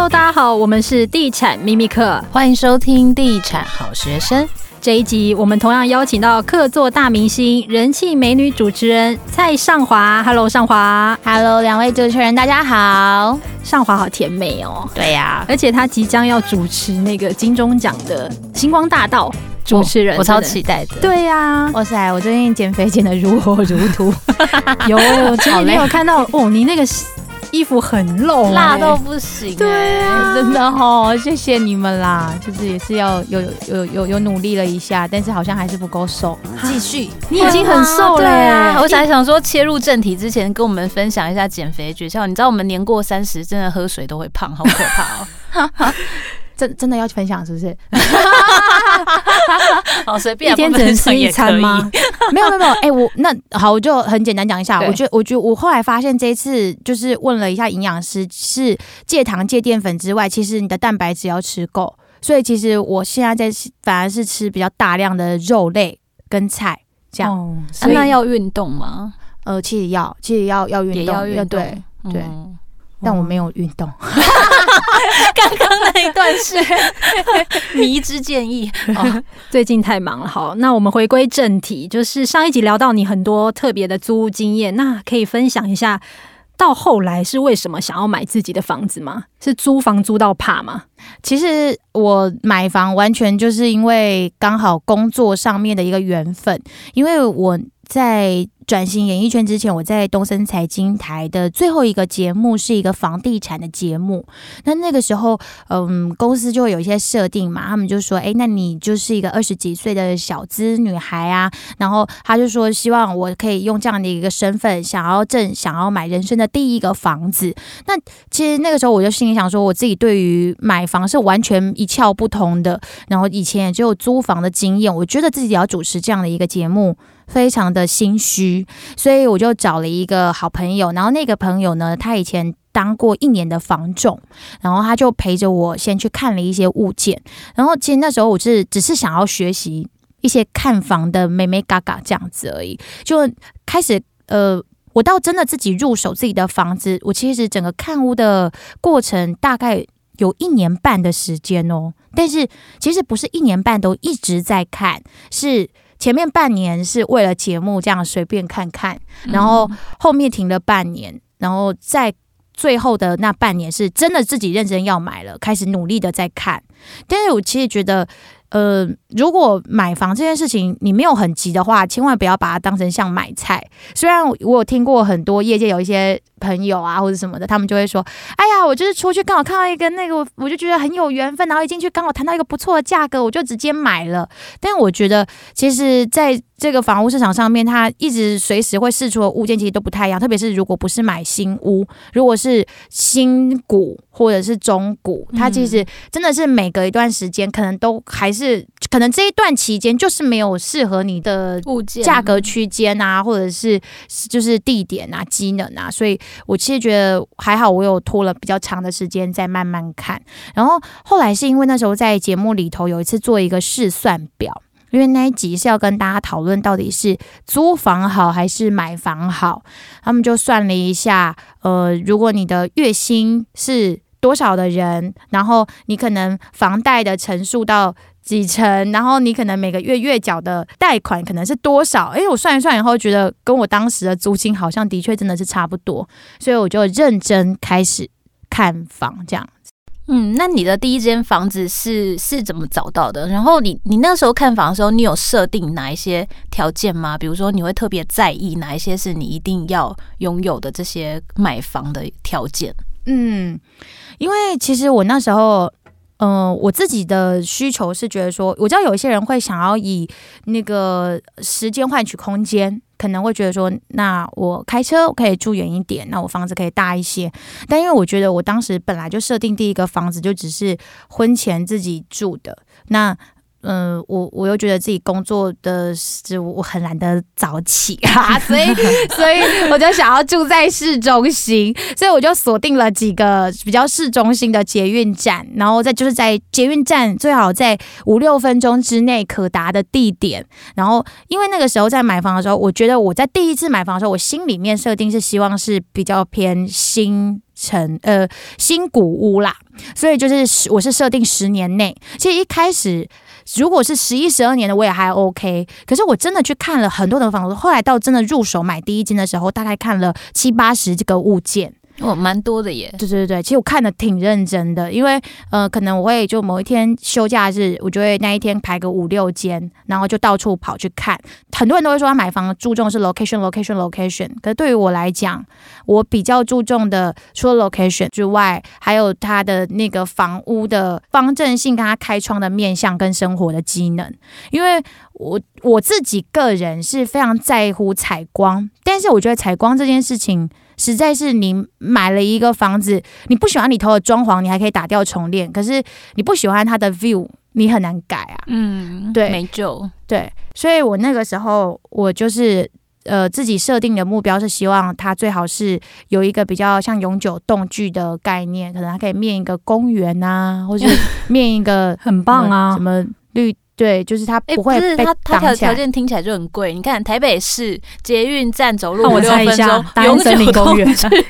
Hello，大家好，我们是地产秘密客，欢迎收听地产好学生。这一集我们同样邀请到客座大明星、人气美女主持人蔡尚华。Hello，尚华。Hello，两位主持人，大家好。尚华好甜美哦。对呀、啊，而且她即将要主持那个金钟奖的星光大道主持人，我，我超期待的。对呀、啊，哇塞，我最近减肥减得如火如荼。有，今天没有看到哦，你那个。衣服很露，欸，辣到不行，欸，对啊，真的哦，谢谢你们啦，就是也是要有有有有努力了一下，但是好像还是不够瘦，继续，你已经很瘦了，欸啊，我想想说，切入正题之前，跟我们分享一下减肥诀窍。你知道我们年过三十，真的喝水都会胖，好可怕哦。真真的要去分享是不是？好随便，一天只能吃一餐吗？没有没有没有，哎、欸，我那好，我就很简单讲一下。我觉得我觉得我后来发现，这一次就是问了一下营养师，是戒糖戒淀粉之外，其实你的蛋白质要吃够。所以其实我现在在反而是吃比较大量的肉类跟菜这样。哦、啊、那要运动吗？呃，其实要，其实要要运动，要运动，对对。嗯但我没有运动，刚刚那一段是 迷之建议。哦，最近太忙了。好，那我们回归正题，就是上一集聊到你很多特别的租屋经验，那可以分享一下，到后来是为什么想要买自己的房子吗？是租房租到怕吗？其实我买房完全就是因为刚好工作上面的一个缘分，因为我在。转型演艺圈之前，我在东森财经台的最后一个节目是一个房地产的节目。那那个时候，嗯，公司就会有一些设定嘛，他们就说：“哎，那你就是一个二十几岁的小资女孩啊。”然后他就说：“希望我可以用这样的一个身份，想要挣，想要买人生的第一个房子。”那其实那个时候我就心里想说，我自己对于买房是完全一窍不通的。然后以前也只有租房的经验，我觉得自己要主持这样的一个节目。非常的心虚，所以我就找了一个好朋友，然后那个朋友呢，他以前当过一年的房总，然后他就陪着我先去看了一些物件，然后其实那时候我是只是想要学习一些看房的眉眉嘎嘎这样子而已，就开始呃，我到真的自己入手自己的房子，我其实整个看屋的过程大概有一年半的时间哦，但是其实不是一年半都一直在看，是。前面半年是为了节目这样随便看看，然后后面停了半年，然后在最后的那半年是真的自己认真要买了，开始努力的在看。但是我其实觉得，呃，如果买房这件事情你没有很急的话，千万不要把它当成像买菜。虽然我有听过很多业界有一些。朋友啊，或者什么的，他们就会说：“哎呀，我就是出去刚好看到一个那个，我就觉得很有缘分，然后一进去刚好谈到一个不错的价格，我就直接买了。”但我觉得，其实在这个房屋市场上面，它一直随时会释出的物件其实都不太一样，特别是如果不是买新屋，如果是新古或者是中古，它其实真的是每隔一段时间，可能都还是可能这一段期间就是没有适合你的物件价格区间啊，或者是就是地点啊、机能啊，所以。我其实觉得还好，我有拖了比较长的时间再慢慢看。然后后来是因为那时候在节目里头有一次做一个试算表，因为那一集是要跟大家讨论到底是租房好还是买房好。他们就算了一下，呃，如果你的月薪是多少的人，然后你可能房贷的成数到。几成，然后你可能每个月月缴的贷款可能是多少？哎，我算一算以后，觉得跟我当时的租金好像的确真的是差不多，所以我就认真开始看房这样子。嗯，那你的第一间房子是是怎么找到的？然后你你那时候看房的时候，你有设定哪一些条件吗？比如说你会特别在意哪一些是你一定要拥有的这些买房的条件？嗯，因为其实我那时候。嗯、我自己的需求是觉得说，我知道有一些人会想要以那个时间换取空间，可能会觉得说，那我开车可以住远一点，那我房子可以大一些。但因为我觉得我当时本来就设定第一个房子就只是婚前自己住的，那。嗯，我我又觉得自己工作的是我很懒得早起啊，所以 所以我就想要住在市中心，所以我就锁定了几个比较市中心的捷运站，然后再就是在捷运站最好在五六分钟之内可达的地点。然后因为那个时候在买房的时候，我觉得我在第一次买房的时候，我心里面设定是希望是比较偏新。成呃新古屋啦，所以就是我是设定十年内。其实一开始如果是十一十二年的我也还 OK，可是我真的去看了很多的房子，后来到真的入手买第一间的时候，大概看了七八十这个物件。哦，蛮多的耶。对对对，其实我看的挺认真的，因为呃，可能我会就某一天休假日，我就会那一天排个五六间，然后就到处跑去看。很多人都会说他买房注重是 location，location，location。可是对于我来讲，我比较注重的除了 location 之外，还有它的那个房屋的方正性，跟它开窗的面向跟生活的机能。因为我我自己个人是非常在乎采光，但是我觉得采光这件事情。实在是你买了一个房子，你不喜欢里头的装潢，你还可以打掉重练。可是你不喜欢它的 view，你很难改啊。嗯，对，没救。对，所以我那个时候我就是呃自己设定的目标是希望它最好是有一个比较像永久动距的概念，可能它可以面一个公园啊，或是 面一个很棒啊什么绿。对，就是它不会被挡起来。欸、它条条件听起来就很贵。你看台北市捷运站走路五六分钟，永久 公园，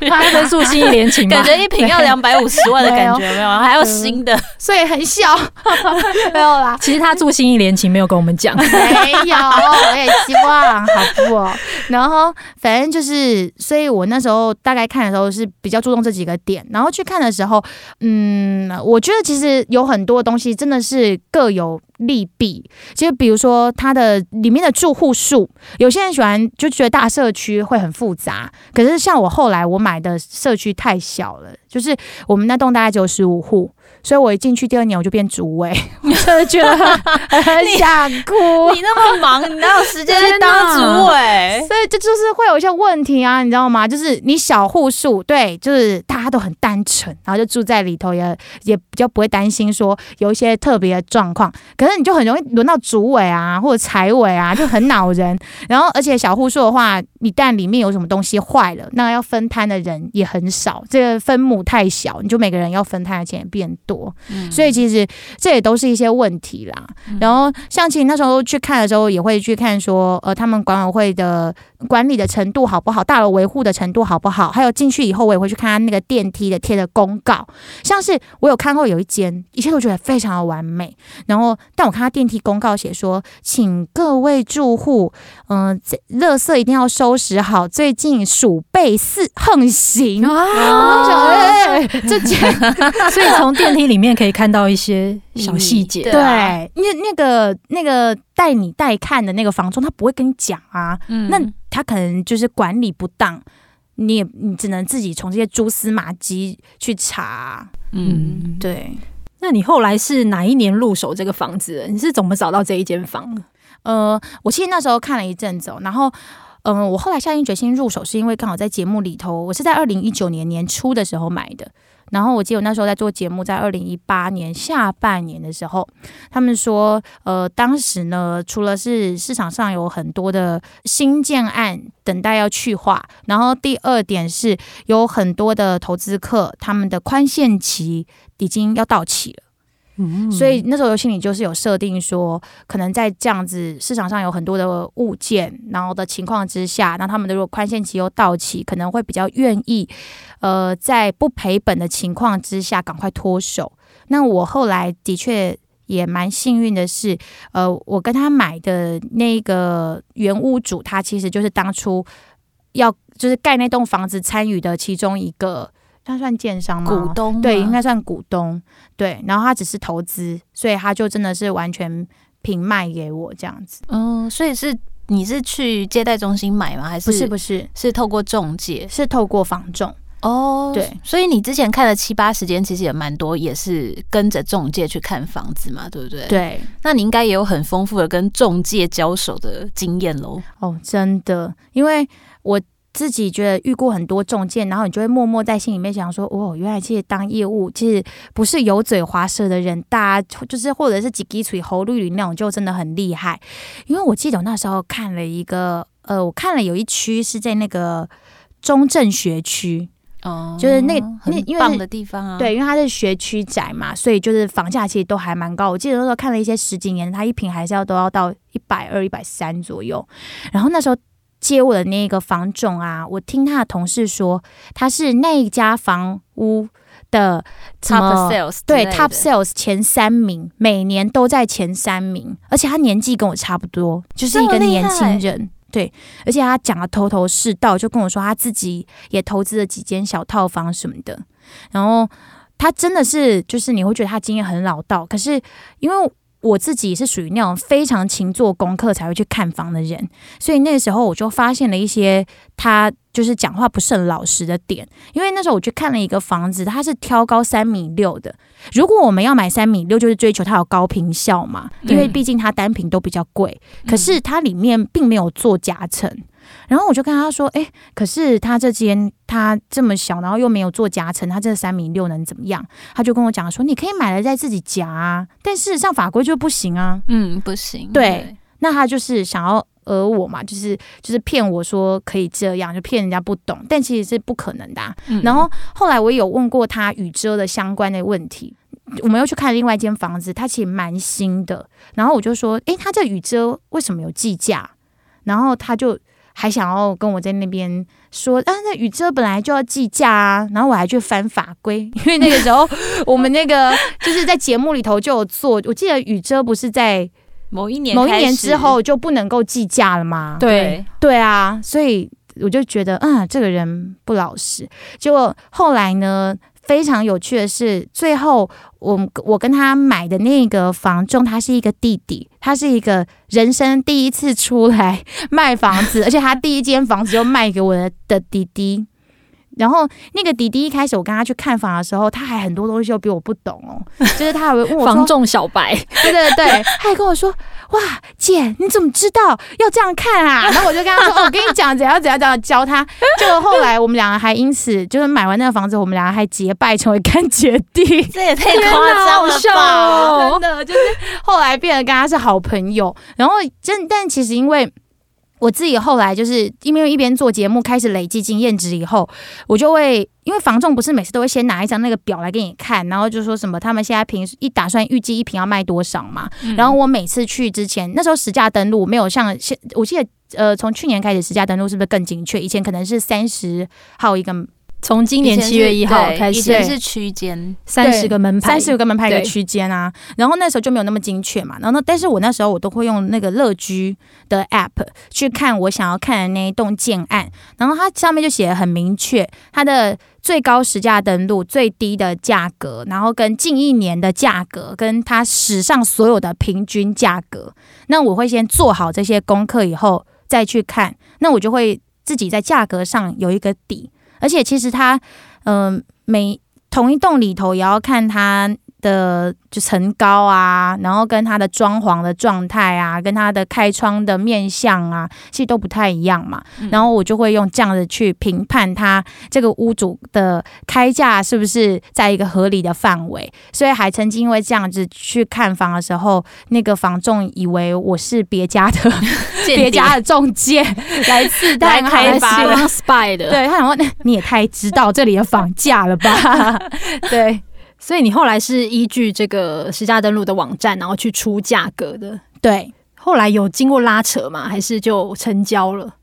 它分数信义联勤，感觉一瓶要两百五十万的感觉，没有？还有新的，所以很小，没有啦。其实他住信义联勤没有跟我们讲，没有。我也希望，好不哦？然后反正就是，所以我那时候大概看的时候是比较注重这几个点，然后去看的时候，嗯，我觉得其实有很多东西真的是各有。利弊，其实比如说它的里面的住户数，有些人喜欢就觉得大社区会很复杂，可是像我后来我买的社区太小了，就是我们那栋大概九十五户。所以我一进去第二年我就变主委，我真的觉得很想哭。你那么忙，你哪有时间去当主委？所以这就是会有一些问题啊，你知道吗？就是你小户数，对，就是大家都很单纯，然后就住在里头也，也也比较不会担心说有一些特别的状况。可是你就很容易轮到主委啊，或者财委啊，就很恼人。然后而且小户数的话，一旦里面有什么东西坏了，那要分摊的人也很少，这个分母太小，你就每个人要分摊的钱也变多，所以其实这也都是一些问题啦。然后像其实那时候去看的时候，也会去看说，呃，他们管委会的管理的程度好不好，大楼维护的程度好不好，还有进去以后，我也会去看他那个电梯的贴的公告。像是我有看过有一间，一切都觉得非常的完美。然后，但我看他电梯公告写说，请各位住户，嗯、呃，垃圾一定要收拾好。最近鼠辈四横行啊，这间，所以从电梯里面可以看到一些小细节。对，那那个那个带你带看的那个房东，他不会跟你讲啊。嗯，那他可能就是管理不当，你也你只能自己从这些蛛丝马迹去查。嗯，对。那你后来是哪一年入手这个房子？你是怎么找到这一间房？呃，我其实那时候看了一阵子，然后。嗯，我后来下定决心入手，是因为刚好在节目里头，我是在二零一九年年初的时候买的。然后我记得我那时候在做节目，在二零一八年下半年的时候，他们说，呃，当时呢，除了是市场上有很多的新建案等待要去化，然后第二点是有很多的投资客，他们的宽限期已经要到期了。所以那时候有心里就是有设定说，可能在这样子市场上有很多的物件，然后的情况之下，那他们的如果宽限期又到期，可能会比较愿意，呃，在不赔本的情况之下赶快脱手。那我后来的确也蛮幸运的是，呃，我跟他买的那个原屋主，他其实就是当初要就是盖那栋房子参与的其中一个。他算建商吗？股东对，应该算股东对。然后他只是投资，所以他就真的是完全平卖给我这样子。嗯，所以是你是去接待中心买吗？还是不是？不是，是透过中介，是透过房仲哦。对，所以你之前看了七八十间，其实也蛮多，也是跟着中介去看房子嘛，对不对？对。那你应该也有很丰富的跟中介交手的经验喽。哦，真的，因为我。自己觉得遇过很多中介，然后你就会默默在心里面想说：“哦，原来其实当业务其实不是油嘴滑舌的人，大家就是或者是几滴水喉绿绿那种，就真的很厉害。”因为我记得我那时候看了一个，呃，我看了有一区是在那个中正学区，哦，就是那那因为棒的地方啊，对，因为它是学区宅嘛，所以就是房价其实都还蛮高。我记得那时候看了一些十几年，它一平还是要都要到一百二、一百三左右。然后那时候。接我的那个房总啊，我听他的同事说，他是那一家房屋的 top sales，对 top sales 前三名，每年都在前三名，而且他年纪跟我差不多，就是一个年轻人。对，而且他讲的头头是道，就跟我说他自己也投资了几间小套房什么的。然后他真的是，就是你会觉得他经验很老道，可是因为。我自己是属于那种非常勤做功课才会去看房的人，所以那时候我就发现了一些他就是讲话不是很老实的点。因为那时候我去看了一个房子，它是挑高三米六的。如果我们要买三米六，就是追求它有高坪效嘛，因为毕竟它单品都比较贵。可是它里面并没有做夹层。然后我就跟他说：“哎，可是他这间他这么小，然后又没有做夹层，他这三米六能怎么样？”他就跟我讲说：“你可以买了再自己夹啊，但事实上法规就不行啊。”嗯，不行。对，对那他就是想要讹我嘛，就是就是骗我说可以这样，就骗人家不懂，但其实是不可能的啊。嗯。然后后来我有问过他雨遮的相关的问题，我们又去看另外一间房子，它其实蛮新的。然后我就说：“哎，他这雨遮为什么有计价？”然后他就。还想要跟我在那边说啊，那雨遮本来就要计价啊，然后我还去翻法规，因为那个时候我们那个就是在节目里头就有做，我记得雨遮不是在某一年某一年之后就不能够计价了吗？对对啊，所以我就觉得啊，这个人不老实。结果后来呢？非常有趣的是，最后我我跟他买的那个房仲，他是一个弟弟，他是一个人生第一次出来 卖房子，而且他第一间房子就卖给我的的弟弟。然后那个弟弟一开始我跟他去看房的时候，他还很多东西都比我不懂哦，就是他还会问我房仲小白，对对对，他还跟我说：“哇，姐你怎么知道要这样看啊？” 然后我就跟他说：“哦，我跟你讲怎样怎样怎样教他。”就后来我们两个还因此就是买完那个房子，我们两个还结拜成为干姐弟，这也太夸张了吧！真的就是后来变得跟他是好朋友。然后真但其实因为。我自己后来就是因为一边做节目开始累积经验值以后，我就会因为房仲不是每次都会先拿一张那个表来给你看，然后就说什么他们现在平时一打算预计一瓶要卖多少嘛。嗯、然后我每次去之前，那时候实价登录没有像现，我记得呃从去年开始实价登录是不是更精确？以前可能是三十号一个。从今年七月一号开始，以前是区间三十个门牌，三十个门牌的区间啊。然后那时候就没有那么精确嘛。然后，但是我那时候我都会用那个乐居的 app 去看我想要看的那一栋建案。然后它上面就写的很明确，它的最高实价登录、最低的价格，然后跟近一年的价格，跟它史上所有的平均价格。那我会先做好这些功课以后再去看，那我就会自己在价格上有一个底。而且其实它，嗯、每同一栋里头也要看它的就层高啊，然后跟它的装潢的状态啊，跟它的开窗的面相啊，其实都不太一样嘛。嗯、然后我就会用这样子去评判它这个屋主的开价是不是在一个合理的范围。所以还曾经因为这样子去看房的时候，那个房仲以为我是别家的 别家的中介 来刺探开发的 spy 的，对他想问，你也太知道这里的房价了吧？对。所以你后来是依据这个实价登录的网站，然后去出价格的。对，后来有经过拉扯吗？还是就成交了？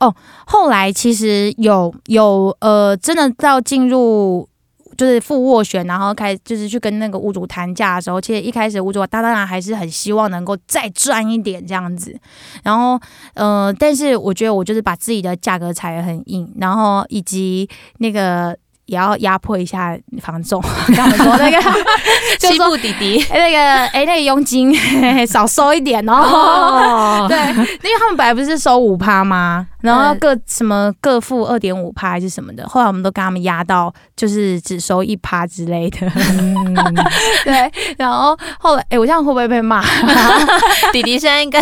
哦，后来其实有有呃，真的到进入就是付斡旋，然后开始就是去跟那个屋主谈价的时候，其实一开始屋主他当然还是很希望能够再赚一点这样子。然后呃，但是我觉得我就是把自己的价格踩得很硬，然后以及那个。也要压迫一下房仲，跟他们说那个 欺负弟弟，那个哎、欸，那个佣金少收一点哦。哦对，因为他们本来不是收五趴吗？然后各什么各付二点五趴还是什么的，后来我们都跟他们压到就是只收一趴之类的。嗯、对，然后后来哎、欸，我这样会不会被骂？弟弟现在应该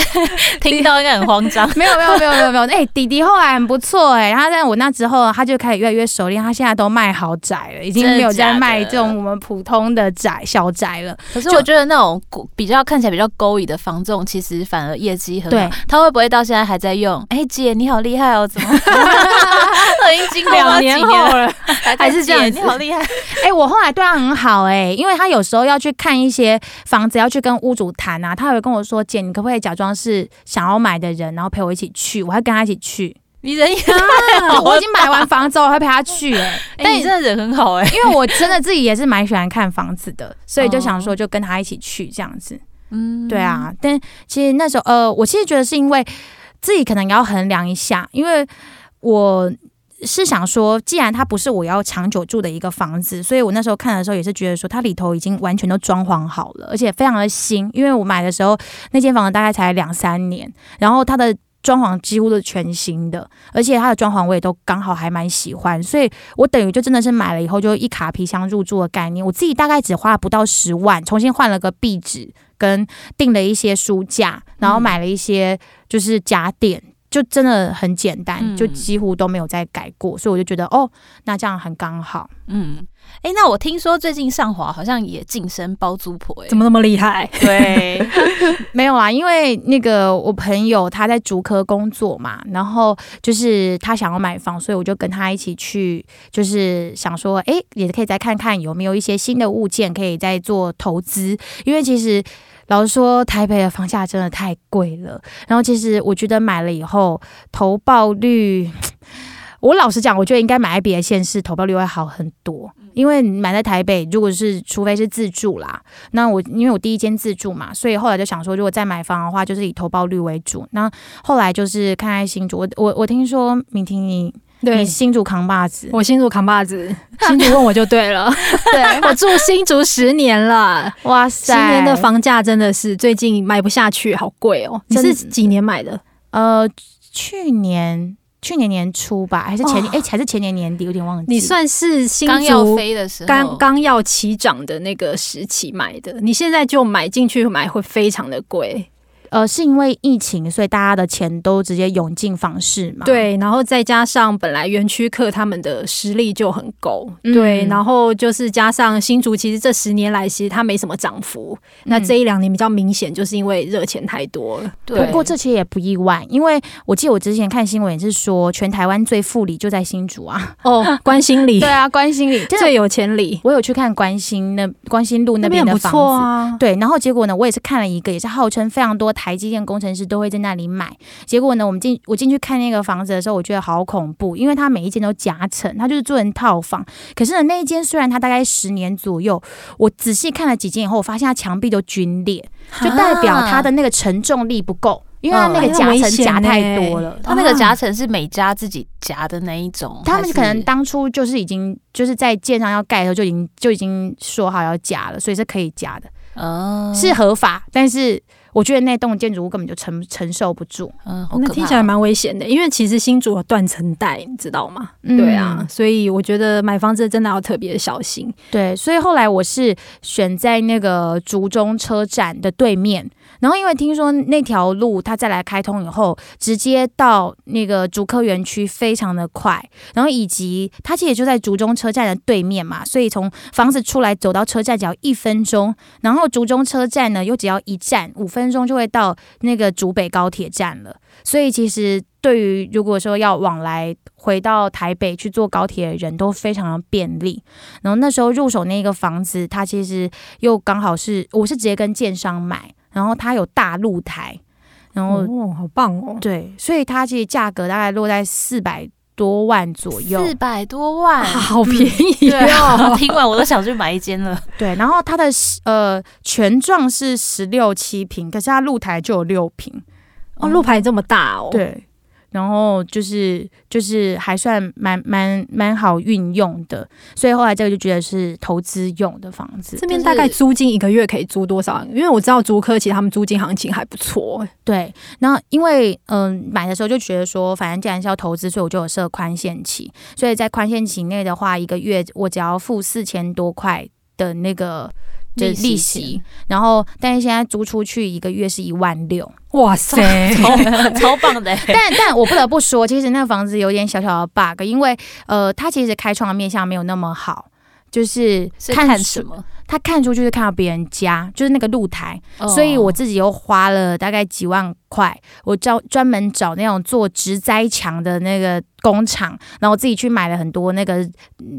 听到应该很慌张。没有没有没有没有没有，哎、欸，弟弟后来很不错哎、欸，然后在我那之后，他就开始越来越熟练，他现在都卖。豪宅了，已经没有在卖这种我们普通的宅小宅了。可是我觉得那种比较看起来比较勾引的房仲，其实反而业绩很好。对，他会不会到现在还在用？哎、欸，姐你好厉害哦，怎么 都已经经过两年后了，还是这样？你好厉害！哎、欸，我后来对他很好哎、欸，因为他有时候要去看一些房子，要去跟屋主谈啊，他会跟我说：“姐，你可不可以假装是想要买的人，然后陪我一起去？我还跟他一起去。”你人也啊，我已经买完房子，我还陪他去、欸。哎、欸，但你真的人很好哎、欸，因为我真的自己也是蛮喜欢看房子的，所以就想说就跟他一起去这样子。嗯，对啊。但其实那时候，呃，我其实觉得是因为自己可能要衡量一下，因为我是想说，既然它不是我要长久住的一个房子，所以我那时候看的时候也是觉得说，它里头已经完全都装潢好了，而且非常的新。因为我买的时候那间房子大概才两三年，然后它的。装潢几乎都是全新的，而且它的装潢我也都刚好还蛮喜欢，所以我等于就真的是买了以后就一卡皮箱入住的概念。我自己大概只花了不到十万，重新换了个壁纸，跟订了一些书架，然后买了一些就是家电，就真的很简单，就几乎都没有再改过，所以我就觉得哦，那这样很刚好，嗯。哎、欸，那我听说最近上华好像也晋升包租婆，哎，怎么那么厉害？对，没有啊，因为那个我朋友他在竹科工作嘛，然后就是他想要买房，所以我就跟他一起去，就是想说，哎、欸，也可以再看看有没有一些新的物件可以再做投资，因为其实老实说，台北的房价真的太贵了，然后其实我觉得买了以后投报率。我老实讲，我觉得应该买在别的县市，投报率会好很多。因为买在台北，如果是除非是自住啦，那我因为我第一间自住嘛，所以后来就想说，如果再买房的话，就是以投报率为主。那后来就是看看新竹，我我我听说敏婷你你新竹扛把子，我新竹扛把子，新竹问我就对了。对，我住新竹十年了，哇塞，今年的房价真的是最近买不下去，好贵哦。你是几年买的？呃，去年。去年年初吧，还是前年？哎、哦欸，还是前年年底，有点忘记。你算是新竹刚要飞的时候，刚刚要起涨的那个时期买的。你现在就买进去买，会非常的贵。呃，是因为疫情，所以大家的钱都直接涌进房市嘛。对，然后再加上本来园区客他们的实力就很够，嗯、对，然后就是加上新竹，其实这十年来其实它没什么涨幅。嗯、那这一两年比较明显，就是因为热钱太多了。对，不过这其实也不意外，因为我记得我之前看新闻也是说，全台湾最富里就在新竹啊。哦，关心里。对啊，关心里 最有钱里。我有去看关心那关心路那边的房子啊。对，然后结果呢，我也是看了一个，也是号称非常多台积电工程师。都会在那里买，结果呢，我们进我进去看那个房子的时候，我觉得好恐怖，因为它每一间都夹层，它就是做成套房。可是呢，那一间虽然它大概十年左右，我仔细看了几间以后，我发现它墙壁都龟裂，就代表它的那个承重力不够，因为它那个夹层夹太多了。它那个夹层是每家自己夹的那一种，他们可能当初就是已经就是在建商要盖的时候就已经就已经说好要夹了，所以是可以夹的，哦，是合法，但是。我觉得那栋建筑物根本就承承受不住，嗯，那听起来蛮危险的，因为其实新竹有断层带，你知道吗？嗯、对啊，所以我觉得买房子真的要特别小心。对，所以后来我是选在那个竹中车站的对面。然后，因为听说那条路它再来开通以后，直接到那个竹科园区非常的快。然后，以及它其实就在竹中车站的对面嘛，所以从房子出来走到车站只要一分钟。然后，竹中车站呢又只要一站五分钟就会到那个竹北高铁站了。所以，其实对于如果说要往来回到台北去坐高铁的人都非常的便利。然后那时候入手那个房子，它其实又刚好是我是直接跟建商买。然后它有大露台，然后哦，好棒哦！对，所以它其实价格大概落在四百多万左右，四百多万，好便宜哦！嗯啊、听完我都想去买一间了。对，然后它的呃全幢是十六七平，可是它露台就有六平哦，露台这么大哦，对。然后就是就是还算蛮蛮蛮好运用的，所以后来这个就觉得是投资用的房子。这边大概租金一个月可以租多少？因为我知道租客其实他们租金行情还不错。对，然后因为嗯买的时候就觉得说，反正既然是要投资，所以我就有设宽限期。所以在宽限期内的话，一个月我只要付四千多块的那个。就是利息，然后但是现在租出去一个月是一万六，哇塞，超 超棒的！但但我不得不说，其实那个房子有点小小的 bug，因为呃，它其实开窗的面向没有那么好，就是看，看什么？他看出去是看到别人家，就是那个露台，哦、所以我自己又花了大概几万块，我专专门找那种做植栽墙的那个工厂，然后我自己去买了很多那个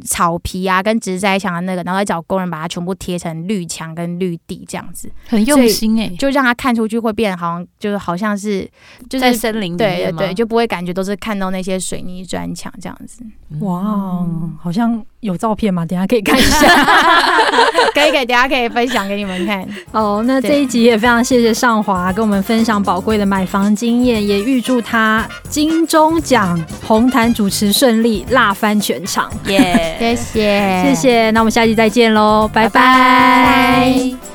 草皮啊，跟植栽墙的那个，然后再找工人把它全部贴成绿墙跟绿地这样子，很用心哎、欸，就让它看出去会变好像就是好像是就是在森林里对对对，就不会感觉都是看到那些水泥砖墙这样子。哇，好像有照片吗？等下可以看一下，可以给等下可以分享给你们看。哦，那这一集也非常谢谢尚华跟我们分享宝贵的买房经验，也预祝他金钟奖红毯主持顺利，辣翻全场。耶，谢谢，谢谢。那我们下期再见喽，拜拜。